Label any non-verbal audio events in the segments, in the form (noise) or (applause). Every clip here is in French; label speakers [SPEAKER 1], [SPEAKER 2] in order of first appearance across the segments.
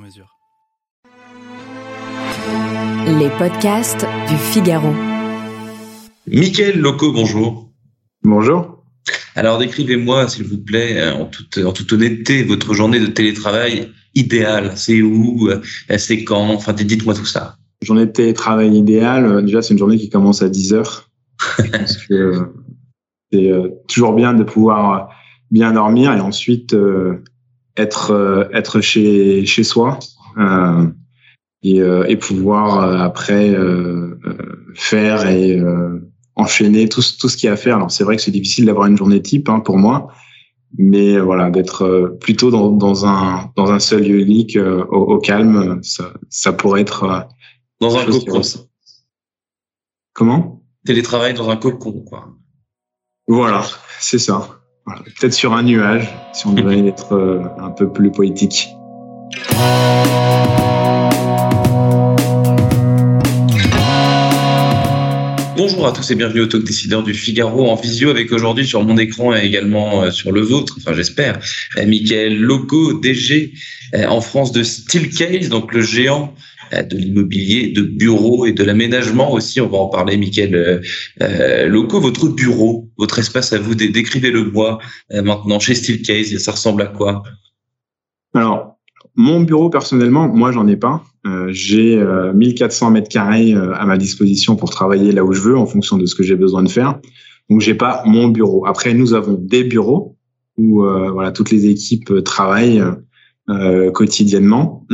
[SPEAKER 1] mesure.
[SPEAKER 2] Les podcasts du Figaro.
[SPEAKER 3] Michael Loco, bonjour.
[SPEAKER 4] Bonjour.
[SPEAKER 3] Alors décrivez-moi, s'il vous plaît, en toute, en toute honnêteté, votre journée de télétravail idéale. C'est où euh, C'est quand? Enfin, dites-moi tout ça.
[SPEAKER 4] Journée de télétravail idéale, euh, déjà c'est une journée qui commence à 10 heures. (laughs) parce que euh, c'est toujours bien de pouvoir bien dormir et ensuite être être chez chez soi. Euh, et, euh, et pouvoir euh, après euh, faire et enchaîner tout, tout ce qu'il y a à faire. Alors c'est vrai que c'est difficile d'avoir une journée type hein, pour moi, mais voilà d'être plutôt dans, dans un dans un seul lieu unique au, au, calme, ça, ça pourrait être
[SPEAKER 3] dans un cocon.
[SPEAKER 4] Comment?
[SPEAKER 3] Télétravail dans un cocon, quoi.
[SPEAKER 4] Voilà, c'est ça. Voilà. Peut-être sur un nuage, si on devait (laughs) être un peu plus poétique.
[SPEAKER 3] Bonjour à tous et bienvenue au Talk Décideur du Figaro en visio avec aujourd'hui sur mon écran et également euh, sur le vôtre, enfin j'espère, euh, Michael Loco, DG euh, en France de Steelcase, donc le géant de l'immobilier, de bureau et de l'aménagement aussi. On va en parler, Michael euh, Loco. Votre bureau, votre espace à vous, décrivez-le moi maintenant chez Steelcase. Ça ressemble à quoi?
[SPEAKER 4] Alors, mon bureau personnellement, moi j'en ai pas. Euh, j'ai euh, 1400 mètres carrés euh, à ma disposition pour travailler là où je veux en fonction de ce que j'ai besoin de faire. Donc j'ai pas mon bureau. Après nous avons des bureaux où euh, voilà toutes les équipes travaillent quotidiennement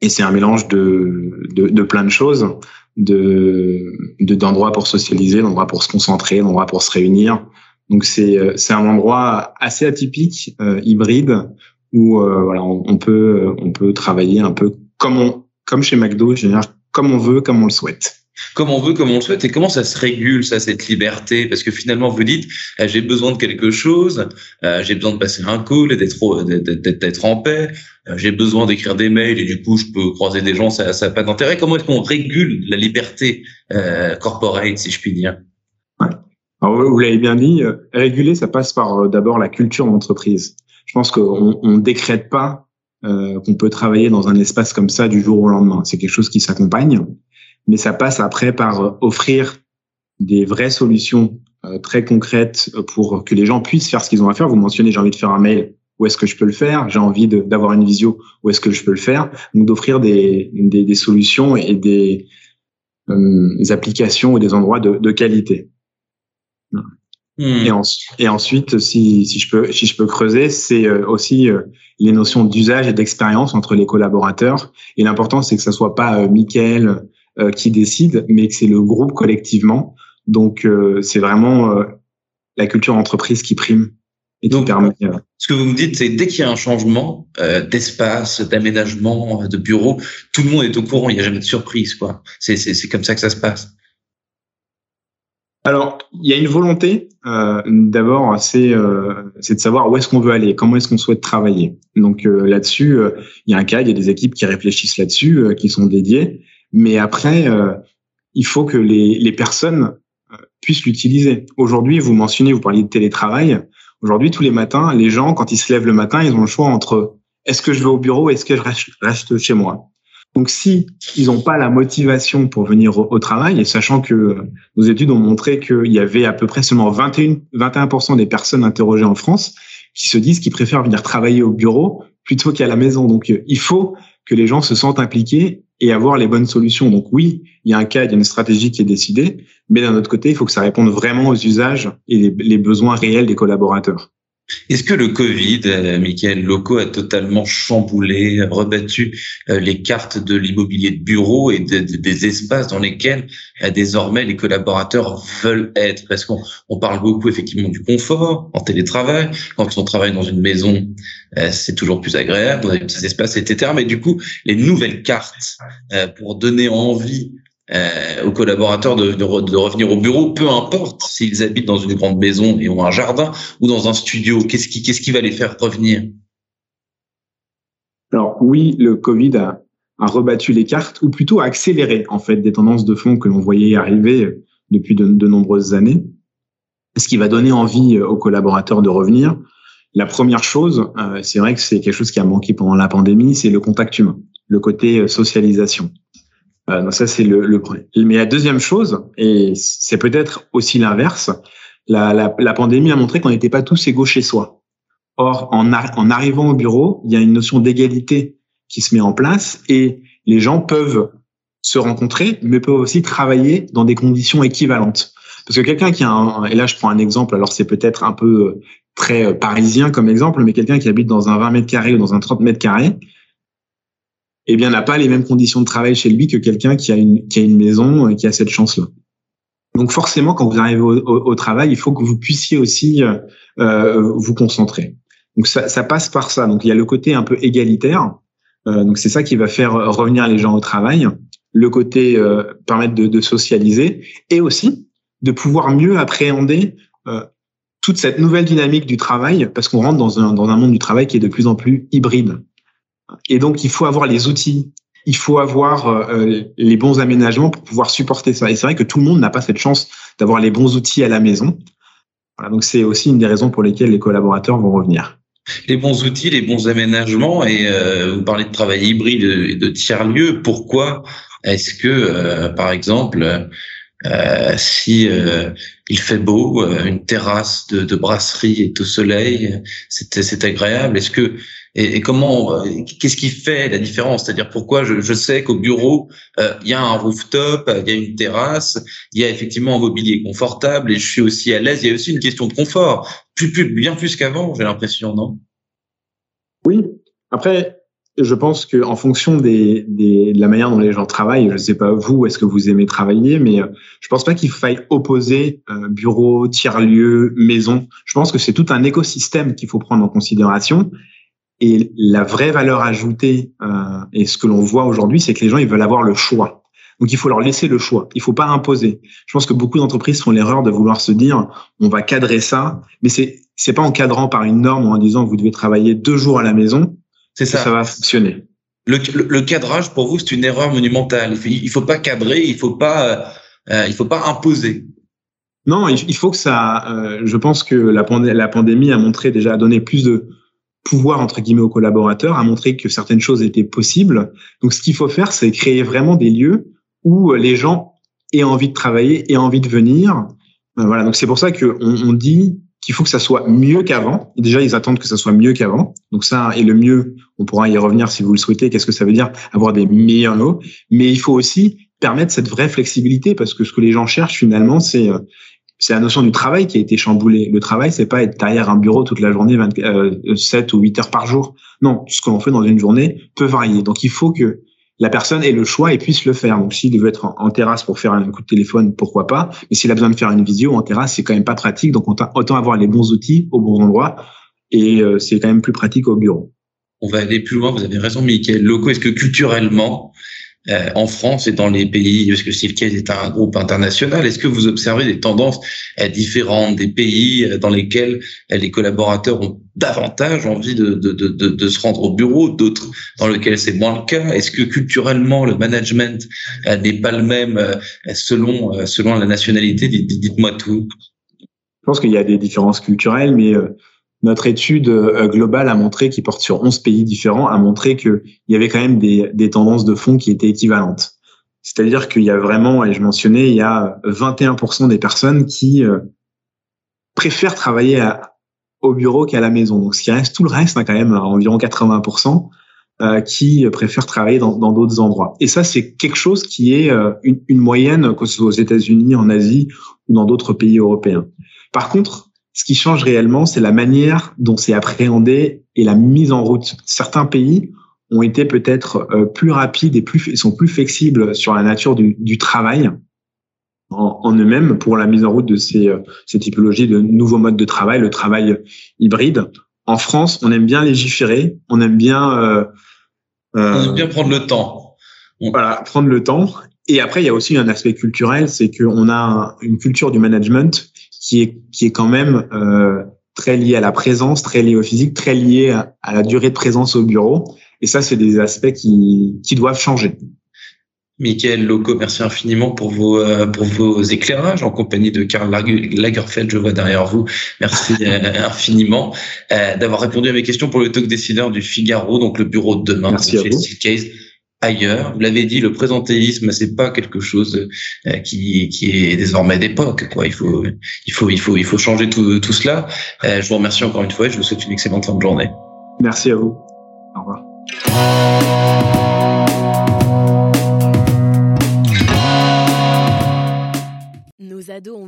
[SPEAKER 4] et c'est un mélange de, de, de plein de choses, de d'endroits pour socialiser, d'endroits pour se concentrer, d'endroits pour se réunir. Donc c'est c'est un endroit assez atypique, hybride où voilà on, on, peut on peut travailler un peu comme on comme chez McDo, je comme on veut, comme on le souhaite.
[SPEAKER 3] Comme on veut, comme on le souhaite, et comment ça se régule ça, cette liberté? Parce que finalement, vous dites, ah, j'ai besoin de quelque chose, euh, j'ai besoin de passer un call, d'être d'être en paix, euh, j'ai besoin d'écrire des mails et du coup, je peux croiser des gens, ça n'a pas d'intérêt. Comment est-ce qu'on régule la liberté euh, corporate, si je puis dire?
[SPEAKER 4] Ouais. Alors, vous l'avez bien dit, réguler, ça passe par d'abord la culture d'entreprise. Je pense qu'on ne décrète pas euh, qu'on peut travailler dans un espace comme ça du jour au lendemain. C'est quelque chose qui s'accompagne, mais ça passe après par euh, offrir des vraies solutions euh, très concrètes pour que les gens puissent faire ce qu'ils ont à faire. Vous mentionnez, j'ai envie de faire un mail, où est-ce que je peux le faire? J'ai envie d'avoir une visio, où est-ce que je peux le faire? Donc d'offrir des, des, des, solutions et des, applications ou des endroits de, de qualité. Hmm. Et, en, et, ensuite, si, si, je peux, si je peux creuser, c'est euh, aussi euh, les notions d'usage et d'expérience entre les collaborateurs. Et l'important, c'est que ce soit pas euh, Michael euh, qui décide, mais que c'est le groupe collectivement. Donc, c'est vraiment la culture d'entreprise qui prime. Et
[SPEAKER 3] Donc, permet, ce que vous me dites, c'est dès qu'il y a un changement d'espace, d'aménagement, de bureau, tout le monde est au courant. Il n'y a jamais de surprise, quoi. C'est comme ça que ça se passe.
[SPEAKER 4] Alors, il y a une volonté. Euh, D'abord, c'est euh, de savoir où est-ce qu'on veut aller, comment est-ce qu'on souhaite travailler. Donc euh, là-dessus, euh, il y a un cas, il y a des équipes qui réfléchissent là-dessus, euh, qui sont dédiées. Mais après, il faut que les, les personnes puissent l'utiliser. Aujourd'hui, vous mentionnez, vous parliez de télétravail. Aujourd'hui, tous les matins, les gens, quand ils se lèvent le matin, ils ont le choix entre est-ce que je vais au bureau, est-ce que je reste chez moi? Donc, si ils n'ont pas la motivation pour venir au, travail, et sachant que nos études ont montré qu'il y avait à peu près seulement 21, 21% des personnes interrogées en France qui se disent qu'ils préfèrent venir travailler au bureau plutôt qu'à la maison. Donc, il faut que les gens se sentent impliqués et avoir les bonnes solutions. Donc oui, il y a un cas, il y a une stratégie qui est décidée, mais d'un autre côté, il faut que ça réponde vraiment aux usages et les besoins réels des collaborateurs.
[SPEAKER 3] Est-ce que le Covid, euh, Michael Loco, a totalement chamboulé, rebattu euh, les cartes de l'immobilier de bureau et des espaces dans lesquels euh, désormais les collaborateurs veulent être? Parce qu'on on parle beaucoup effectivement du confort en télétravail. Quand on travaille dans une maison, c'est toujours plus agréable, on a des espaces, etc. Mais du coup, les nouvelles cartes pour donner envie euh, aux collaborateurs de, de, revenir au bureau, peu importe s'ils habitent dans une grande maison et ont un jardin ou dans un studio. Qu'est-ce qui, qu'est-ce qui va les faire revenir?
[SPEAKER 4] Alors oui, le Covid a, a, rebattu les cartes, ou plutôt a accéléré en fait des tendances de fond que l'on voyait arriver depuis de, de nombreuses années. Ce qui va donner envie aux collaborateurs de revenir. La première chose, euh, c'est vrai que c'est quelque chose qui a manqué pendant la pandémie, c'est le contact humain, le côté euh, socialisation. Euh, donc ça, c'est le, le, premier. Mais la deuxième chose, et c'est peut-être aussi l'inverse, la, la, la, pandémie a montré qu'on n'était pas tous égaux chez soi. Or, en, en arrivant au bureau, il y a une notion d'égalité qui se met en place et les gens peuvent se rencontrer, mais peuvent aussi travailler dans des conditions équivalentes. Parce que quelqu'un qui a un, et là je prends un exemple, alors c'est peut-être un peu euh, très euh, parisien comme exemple, mais quelqu'un qui habite dans un 20 mètres carrés ou dans un 30 mètres carrés, eh bien, n'a pas les mêmes conditions de travail chez lui que quelqu'un qui a une, qui a une maison et qui a cette chance-là. Donc forcément, quand vous arrivez au, au, travail, il faut que vous puissiez aussi euh, euh, vous concentrer. Donc ça, ça, passe par ça. Donc il y a le côté un peu égalitaire. Euh, donc c'est ça qui va faire revenir les gens au travail. Le côté euh, permettre de, de, socialiser et aussi de pouvoir mieux appréhender euh, toute cette nouvelle dynamique du travail parce qu'on rentre dans un, dans un monde du travail qui est de plus en plus hybride. Et donc, il faut avoir les outils, il faut avoir euh, les bons aménagements pour pouvoir supporter ça. Et c'est vrai que tout le monde n'a pas cette chance d'avoir les bons outils à la maison. Voilà, donc, c'est aussi une des raisons pour lesquelles les collaborateurs vont revenir.
[SPEAKER 3] Les bons outils, les bons aménagements, et euh, vous parlez de travail hybride et de tiers-lieux. Pourquoi est-ce que, euh, par exemple, euh, si euh, il fait beau, une terrasse de, de brasserie est au soleil, c'est agréable? Est-ce que et, comment, euh, qu'est-ce qui fait la différence? C'est-à-dire pourquoi je, sais qu'au bureau, euh, il y a un rooftop, il y a une terrasse, il y a effectivement un mobilier confortable et je suis aussi à l'aise. Il y a aussi une question de confort, plus, plus bien plus qu'avant, j'ai l'impression, non?
[SPEAKER 4] Oui. Après, je pense que en fonction des, des, de la manière dont les gens travaillent, je ne sais pas vous, est-ce que vous aimez travailler, mais euh, je pense pas qu'il faille opposer euh, bureau, tiers-lieu, maison. Je pense que c'est tout un écosystème qu'il faut prendre en considération et la vraie valeur ajoutée euh, et ce que l'on voit aujourd'hui, c'est que les gens ils veulent avoir le choix. Donc il faut leur laisser le choix. Il faut pas imposer. Je pense que beaucoup d'entreprises font l'erreur de vouloir se dire on va cadrer ça, mais c'est c'est pas en cadrant par une norme ou en disant vous devez travailler deux jours à la maison. C'est ça. ça va fonctionner.
[SPEAKER 3] Le, le, cadrage pour vous c'est une erreur monumentale. Il faut, faut pas cadrer, il faut pas euh, euh, il faut pas imposer.
[SPEAKER 4] Non, il, faut que ça. Euh, je pense que la, la pandémie a montré déjà a donné plus de pouvoir entre guillemets aux collaborateurs, à montrer que certaines choses étaient possibles. Donc ce qu'il faut faire, c'est créer vraiment des lieux où les gens aient envie de travailler, aient envie de venir. Euh, voilà, donc c'est pour ça qu'on on dit qu'il faut que ça soit mieux qu'avant. Déjà, ils attendent que ça soit mieux qu'avant. Donc ça, et le mieux, on pourra y revenir si vous le souhaitez. Qu'est-ce que ça veut dire? Avoir des meilleurs lots Mais il faut aussi permettre cette vraie flexibilité parce que ce que les gens cherchent finalement, c'est euh, c'est la notion du travail qui a été chamboulée. Le travail, c'est pas être derrière un bureau toute la journée, 7 euh, ou 8 heures par jour. Non, ce que l'on fait dans une journée peut varier. Donc, il faut que la personne ait le choix et puisse le faire. Donc, s'il veut être en, terrasse pour faire un coup de téléphone, pourquoi pas. Mais s'il a besoin de faire une visio en terrasse, c'est quand même pas pratique. Donc, autant avoir les bons outils au bon endroit. Et euh, c'est quand même plus pratique au bureau.
[SPEAKER 3] On va aller plus loin. Vous avez raison, Michael. Loco, est-ce que culturellement, euh, en France et dans les pays, parce que Steelcase est un groupe international, est-ce que vous observez des tendances euh, différentes des pays euh, dans lesquels les collaborateurs ont davantage envie de, de, de, de se rendre au bureau, d'autres dans lesquels c'est moins le cas? Est-ce que culturellement le management n'est pas le même selon selon la nationalité? Dites-moi tout.
[SPEAKER 4] Je pense qu'il y a des différences culturelles, mais notre étude euh, globale a montré, qui porte sur 11 pays différents, a montré qu'il y avait quand même des, des tendances de fond qui étaient équivalentes. C'est-à-dire qu'il y a vraiment, et je mentionnais, il y a 21% des personnes qui euh, préfèrent travailler à, au bureau qu'à la maison. Donc, ce qui reste, tout le reste, hein, quand même, environ 80%, euh, qui préfèrent travailler dans d'autres endroits. Et ça, c'est quelque chose qui est une, une, moyenne, que ce soit aux États-Unis, en Asie ou dans d'autres pays européens. Par contre, Ce qui change réellement, c'est la manière dont c'est appréhendé et la mise en route. Certains pays ont été peut-être euh, plus rapides et plus sont plus flexibles sur la nature du, du travail en, en eux-mêmes pour la mise en route de ces, euh, ces typologies de nouveaux modes de travail, le travail hybride. En France, on aime bien légiférer, on aime bien euh,
[SPEAKER 3] on aime bien prendre le temps.
[SPEAKER 4] Voilà, prendre le temps. Et après, il y a aussi un aspect culturel, c'est qu'on a une culture du management qui est qui est quand même euh, très liée à la présence, très liée au physique, très liée à, à la durée de présence au bureau. Et ça, c'est des aspects qui, qui doivent changer.
[SPEAKER 3] Michael Loco, merci infiniment pour vos euh, pour vos éclairages en compagnie de Karl Lagerfeld, je vois derrière vous. Merci euh, (laughs) infiniment euh, d'avoir répondu à mes questions pour le talk décideur du Figaro, donc le bureau de demain.
[SPEAKER 4] Merci à vous.
[SPEAKER 3] Ailleurs. Vous l'avez dit, le présentéisme, c'est pas quelque chose qui, qui est désormais d'époque. Quoi. Il faut, il faut, il faut, il faut changer tout, tout cela. je vous remercie encore une fois et je vous souhaite une excellente fin de journée.
[SPEAKER 4] Merci à vous. Au revoir.
[SPEAKER 5] Nos ados ont